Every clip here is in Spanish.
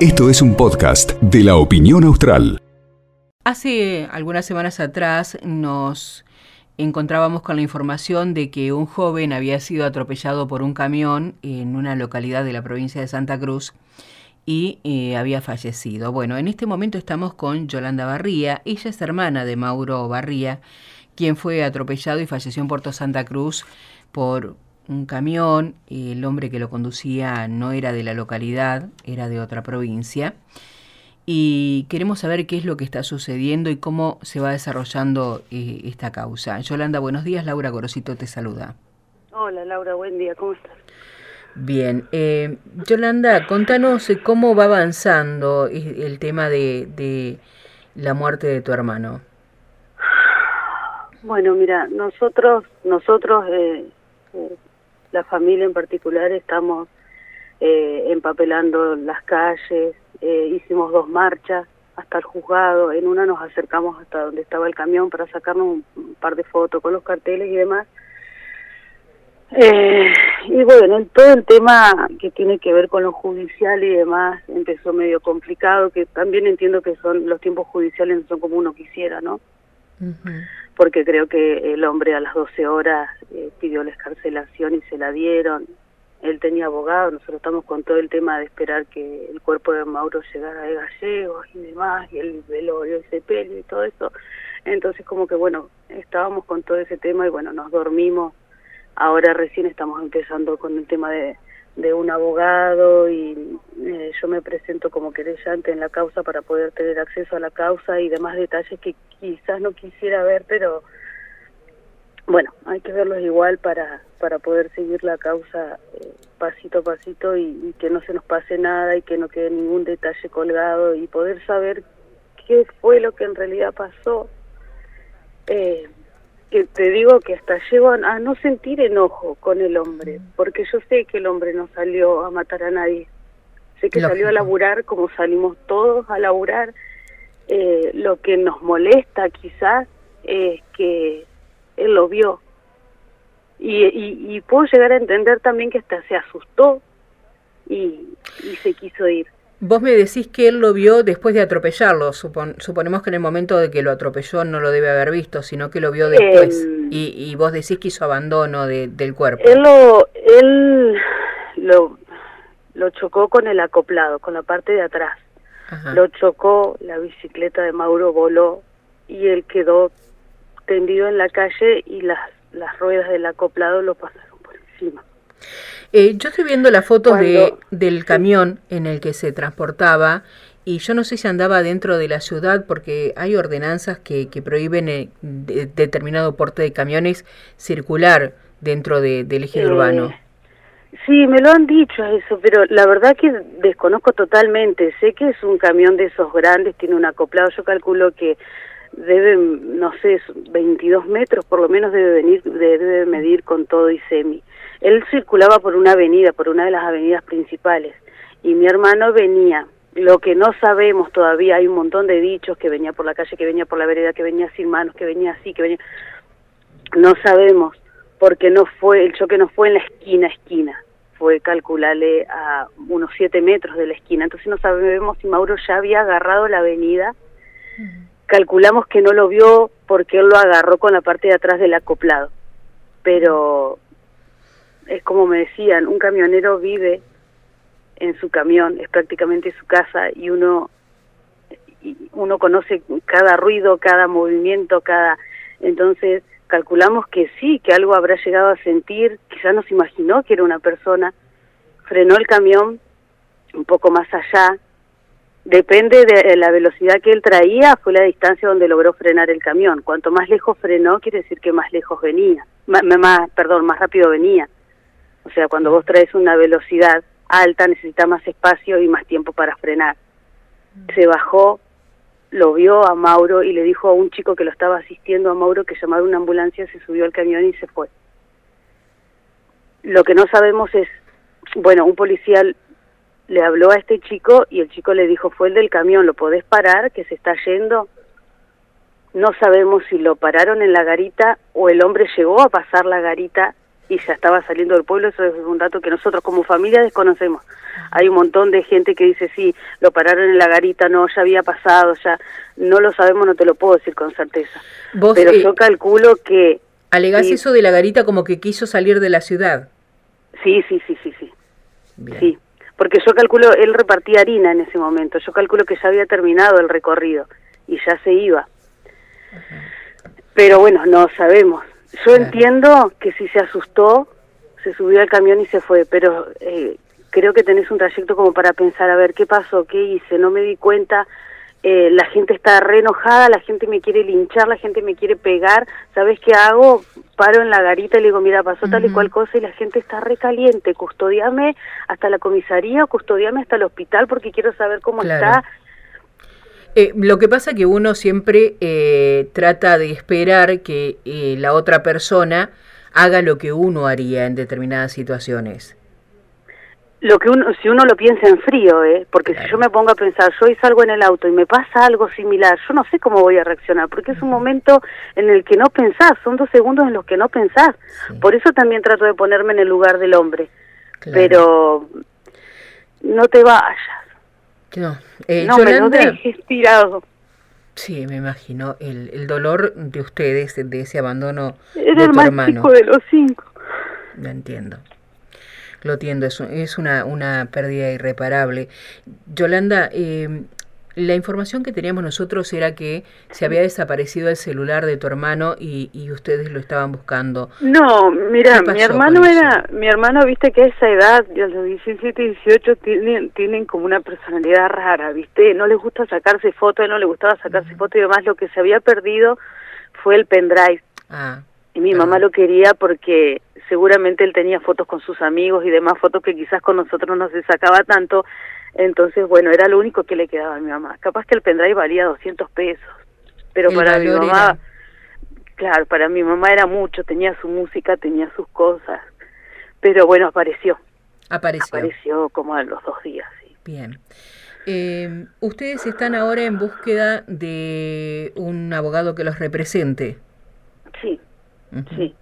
Esto es un podcast de la opinión austral. Hace algunas semanas atrás nos encontrábamos con la información de que un joven había sido atropellado por un camión en una localidad de la provincia de Santa Cruz y eh, había fallecido. Bueno, en este momento estamos con Yolanda Barría, ella es hermana de Mauro Barría, quien fue atropellado y falleció en Puerto Santa Cruz por un camión, el hombre que lo conducía no era de la localidad, era de otra provincia y queremos saber qué es lo que está sucediendo y cómo se va desarrollando eh, esta causa. Yolanda, buenos días. Laura Gorosito te saluda. Hola Laura, buen día. ¿Cómo estás? Bien. Eh, Yolanda, contanos eh, cómo va avanzando el tema de, de la muerte de tu hermano. Bueno, mira, nosotros, nosotros, la familia en particular, estamos empapelando las calles, eh, hicimos dos marchas hasta el juzgado, en una nos acercamos hasta donde estaba el camión para sacarnos un par de fotos con los carteles y demás. Eh, y bueno, todo el tema que tiene que ver con lo judicial y demás empezó medio complicado, que también entiendo que son los tiempos judiciales no son como uno quisiera, ¿no? Porque creo que el hombre a las 12 horas eh, pidió la escarcelación y se la dieron, él tenía abogado, nosotros estamos con todo el tema de esperar que el cuerpo de Mauro llegara de gallegos y demás, y el velorio, ese pelo y todo eso. Entonces como que bueno, estábamos con todo ese tema y bueno, nos dormimos. Ahora recién estamos empezando con el tema de, de un abogado y eh, yo me presento como querellante en la causa para poder tener acceso a la causa y demás detalles que quizás no quisiera ver, pero bueno, hay que verlos igual para, para poder seguir la causa eh, pasito a pasito y, que no se nos pase nada y que no quede ningún detalle colgado y poder saber qué fue lo que en realidad pasó. Eh, que te digo que hasta llego a, no sentir enojo con el hombre, porque yo sé que el hombre no salió a matar a nadie. Sé que salió a laburar como salimos todos a laburar. Eh, lo que nos molesta quizás es que él lo vio. Y, y, puedo llegar a entender también que hasta se asustó y, se quiso ir. Vos me decís que él lo vio después de atropellarlo. suponemos que en el momento de que lo atropelló no lo debe haber visto, sino que lo vio después. Em, y, y, vos decís que hizo abandono de, del cuerpo. Él lo, él lo, lo chocó con el acoplado, con la parte de atrás. Lo chocó, la bicicleta de Mauro voló y él quedó tendido en la calle y las, las ruedas del acoplado lo pasaron por encima. Eh, yo estoy viendo las fotos de, del camión en el que se transportaba y yo no sé si andaba dentro de la ciudad porque hay ordenanzas que, que prohíben eh, determinado porte de camiones circular dentro del eje eh, urbano. Sí, me lo han dicho eso, pero la verdad que desconozco totalmente. Sé que es un camión de esos grandes, tiene un acoplado. Yo calculo que debe, no sé, 22 metros por lo menos debe venir, debe medir con todo y semi. Él circulaba por una avenida, por una de las avenidas principales, y mi hermano venía. Lo que no sabemos todavía, hay un montón de dichos que venía por la calle, que venía por la vereda, que venía sin manos, que venía así, que venía... No sabemos, porque no fue, el choque no fue en la esquina, esquina, fue calcularle a unos 7 metros de la esquina. Entonces no sabemos si Mauro ya había agarrado la avenida calculamos que no lo vio porque él lo agarró con la parte de atrás del acoplado. Pero es como me decían, un camionero vive en su camión, es prácticamente su casa y uno uno conoce cada ruido, cada movimiento, cada entonces calculamos que sí, que algo habrá llegado a sentir, quizás nos imaginó que era una persona, frenó el camión un poco más allá, Depende de la velocidad que él traía, fue la distancia donde logró frenar el camión. Cuanto más lejos frenó, quiere decir que más lejos venía, más, perdón, más rápido venía. O sea, cuando vos traes una velocidad alta, necesita más espacio y más tiempo para frenar. Se bajó, lo vio a Mauro y le dijo a un chico que lo estaba asistiendo a Mauro que llamara una ambulancia, se subió al camión y se fue. Lo que no sabemos es, bueno, un policía le habló a este chico y el chico le dijo, fue el del camión, ¿lo podés parar? Que se está yendo. No sabemos si lo pararon en la garita o el hombre llegó a pasar la garita y ya estaba saliendo del pueblo, eso es un dato que nosotros como familia desconocemos. Hay un montón de gente que dice, sí, lo pararon en la garita, no, ya había pasado, ya no lo sabemos, no te lo puedo decir con certeza. Pero eh, yo calculo que... ¿Alegás eso de la garita como que quiso salir de la ciudad? Sí, sí, sí, sí, sí. Sí, porque yo calculo, él repartía harina en ese momento, yo calculo que ya había terminado el recorrido y ya se iba. Pero bueno, no sabemos. Yo entiendo que si se asustó, se subió al camión y se fue, pero eh, creo que tenés un trayecto como para pensar, a ver, ¿qué pasó? ¿Qué hice? No me di cuenta. Eh, la gente está re enojada, la gente me quiere linchar, la gente me quiere pegar. ¿Sabes qué hago? Paro en la garita y le digo, mira, pasó tal y cual cosa y la gente está re caliente. Custodiame hasta la comisaría, custodiame hasta el hospital porque quiero saber cómo está eh, lo que pasa es que uno siempre eh, trata de esperar que eh, la otra persona haga lo que uno haría en determinadas situaciones. Lo que uno, si uno lo piensa en frío, ¿eh? porque si yo me pongo a pensar, yo hoy salgo en el auto y me pasa algo similar, yo no sé cómo voy a reaccionar, porque es un momento en el que no pensás, son dos segundos en los que no pensás. Por eso también trato de ponerme en el lugar del hombre. Pero no te vayas, no, eh, no me lo dejes tirado. Sí, me imagino el, el dolor de ustedes, de ese abandono Era de el tu más hermano. Chico de los cinco. Lo entiendo. Lo entiendo, es, es una, una pérdida irreparable. Yolanda, eh, la información que teníamos nosotros era que se había desaparecido el celular de tu hermano y, y ustedes lo estaban buscando. No, mira, mi hermano era, mi hermano, viste que a esa edad, a los 17, 18, tienen, tienen como una personalidad rara, viste, no les gusta sacarse fotos, no le gustaba sacarse fotos y demás, lo que se había perdido fue el pendrive. Ah, y mi mamá lo quería porque seguramente él tenía fotos con sus amigos y demás fotos que quizás con nosotros no se sacaba tanto entonces, bueno, era lo único que le quedaba a mi mamá. Capaz que el pendrive valía 200 pesos, pero para mi mamá, claro, para mi mamá era mucho, tenía su música, tenía sus cosas, pero bueno, apareció. Apareció. Apareció como a los dos días, sí. Bien. Eh, ustedes están ahora en búsqueda de un abogado que los represente. Sí, sí.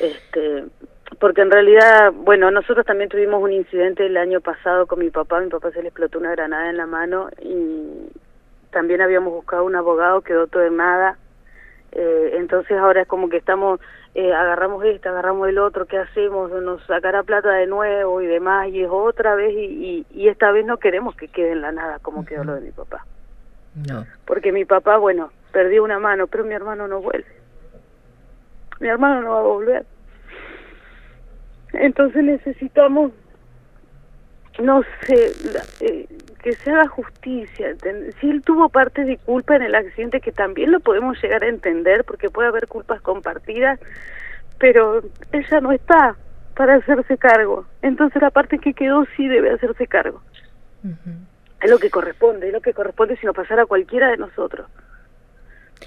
Este, porque en realidad, bueno, nosotros también tuvimos un incidente el año pasado con mi papá, mi papá se le explotó una granada en la mano y también habíamos buscado un abogado, quedó todo en nada, eh, entonces ahora es como que estamos, eh, agarramos este, agarramos el otro, ¿qué hacemos? Nos sacará plata de nuevo y demás, y es otra vez, y, y, esta vez no queremos que quede en la nada como quedó lo de mi papá. No. Porque mi papá, bueno, perdió una mano, pero mi hermano no vuelve. Mi hermano no va a volver. Entonces necesitamos, no sé, eh, que se haga justicia. Si él tuvo parte de culpa en el accidente, que también lo podemos llegar a entender, porque puede haber culpas compartidas, pero ella no está para hacerse cargo. Entonces la parte que quedó sí debe hacerse cargo. Es lo que corresponde, es lo que corresponde si nos pasara a cualquiera de nosotros.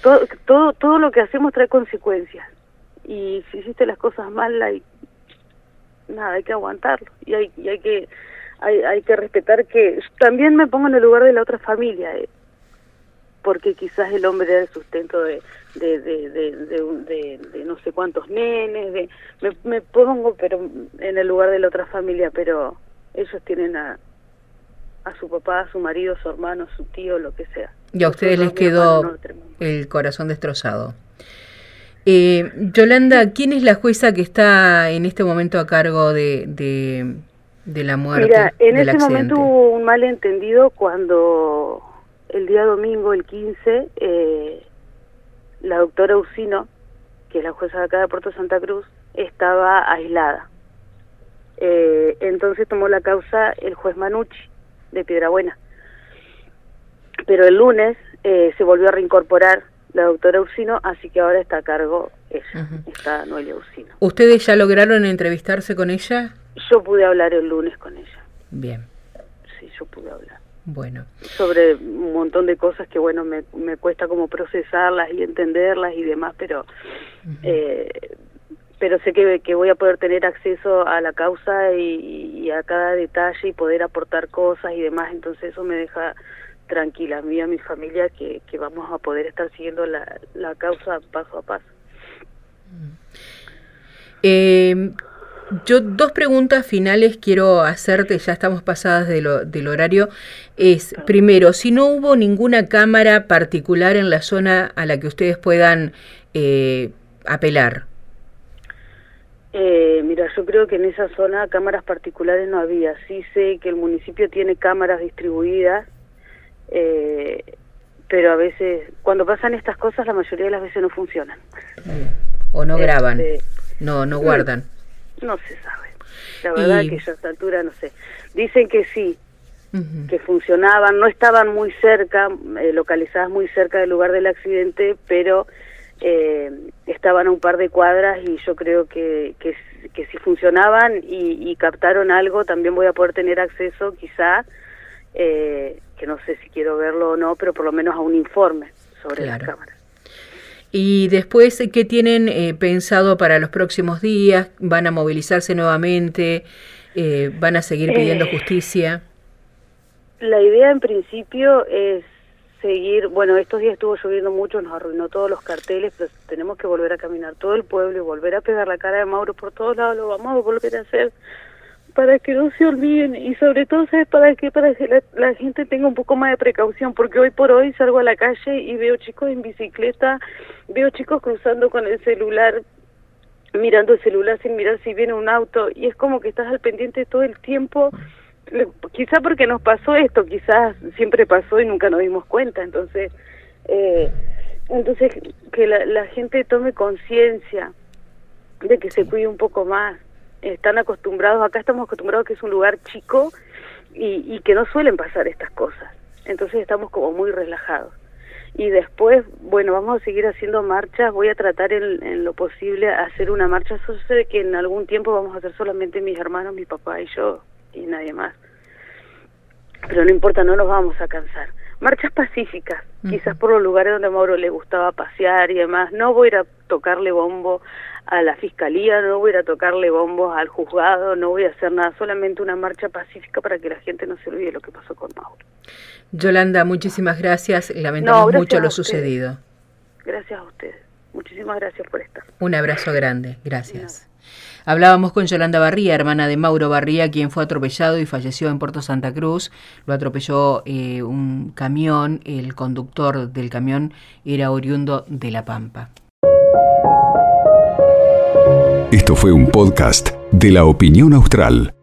Todo, todo, todo lo que hacemos trae consecuencias. Y si hiciste las cosas mal, hay, nada, hay que aguantarlo y hay, y hay que hay, hay que respetar que también me pongo en el lugar de la otra familia, eh, porque quizás el hombre era el sustento de de, de, de, de, no sé cuántos nenes, de, me, me pongo pero en el lugar de la otra familia, pero ellos tienen a, a su papá, a su marido, a su hermano, a su tío, lo que sea. Y a ustedes les quedó el corazón destrozado. Eh, Yolanda, ¿quién es la jueza que está en este momento a cargo de, de, la muerte? Mira, en ese momento hubo un malentendido cuando el día domingo, el 15, eh, la doctora Usino, que es la jueza de acá de Puerto Santa Cruz, estaba aislada. Eh, entonces tomó la causa el juez Manucci, de Piedrabuena. Pero el lunes eh, se volvió a reincorporar la doctora Ursino, así que ahora está a cargo ella, está Noelia Ursino. ¿Ustedes ya lograron entrevistarse con ella? Yo pude hablar el lunes con ella. Bien. Sí, yo pude hablar. Bueno. Sobre un montón de cosas que, bueno, me, me cuesta como procesarlas y entenderlas y demás, pero... eh, pero sé que, que voy a poder tener acceso a la causa y, y, a cada detalle y poder aportar cosas y demás, entonces eso me deja tranquila, a mí y a mi familia, que, que vamos a poder estar siguiendo la, la causa paso a paso. Eh, yo dos preguntas finales quiero hacerte, ya estamos pasadas del horario. Es, primero, si no hubo ninguna cámara particular en la zona a la que ustedes puedan eh, apelar. Eh, mira, yo creo que en esa zona cámaras particulares no había. Sí sé que el municipio tiene cámaras distribuidas, eh, pero a veces, cuando pasan estas cosas, la mayoría de las veces no funcionan. O no graban, este, no, no guardan. No se sabe. La verdad que yo a esta altura no sé. Dicen que sí, que funcionaban, no estaban muy cerca, eh, localizadas muy cerca del lugar del accidente, pero eh, estaban a un par de cuadras y yo creo que, que, que si funcionaban y, captaron algo, también voy a poder tener acceso quizá, eh, que no sé si quiero verlo o no, pero por lo menos a un informe sobre las cámaras. Y después, ¿qué tienen eh, pensado para los próximos días? ¿Van a movilizarse nuevamente? Eh, ¿Van a seguir pidiendo eh, justicia? La idea en principio es seguir, bueno, estos días estuvo lloviendo mucho, nos arruinó todos los carteles, pero tenemos que volver a caminar todo el pueblo y volver a pegar la cara de Mauro por todos lados, lo vamos a volver a hacer para que no se olviden y sobre todo ¿sabes para qué? Para que la, gente tenga un poco más de precaución porque hoy por hoy salgo a la calle y veo chicos en bicicleta, veo chicos cruzando con el celular, mirando el celular sin mirar si viene un auto y es como que estás al pendiente todo el tiempo, quizá porque nos pasó esto, quizás siempre pasó y nunca nos dimos cuenta, entonces, eh, entonces que la, la gente tome conciencia de que se cuide un poco más están acostumbrados, acá estamos acostumbrados que es un lugar chico y, y que no suelen pasar estas cosas. Entonces estamos como muy relajados. Y después, bueno, vamos a seguir haciendo marchas, voy a tratar en, lo posible hacer una marcha, sé que en algún tiempo vamos a hacer solamente mis hermanos, mi papá y yo, y nadie más. Pero no importa, no nos vamos a cansar. Marchas pacíficas, quizás por los lugares donde a Mauro le gustaba pasear y demás. No voy a ir a tocarle bombo a la fiscalía, no voy a ir a tocarle bombos al juzgado, no voy a hacer nada, solamente una marcha pacífica para que la gente no se olvide lo que pasó con Mauro. Yolanda, muchísimas gracias, lamentamos mucho lo sucedido. Gracias a ustedes, muchísimas gracias por estar. Un abrazo grande, gracias. Hablábamos con Yolanda Barría, hermana de Mauro Barría, quien fue atropellado y falleció en Puerto Santa Cruz. Lo atropelló eh, un camión, el conductor del camión era oriundo de La Pampa. Esto fue un podcast de la opinión austral.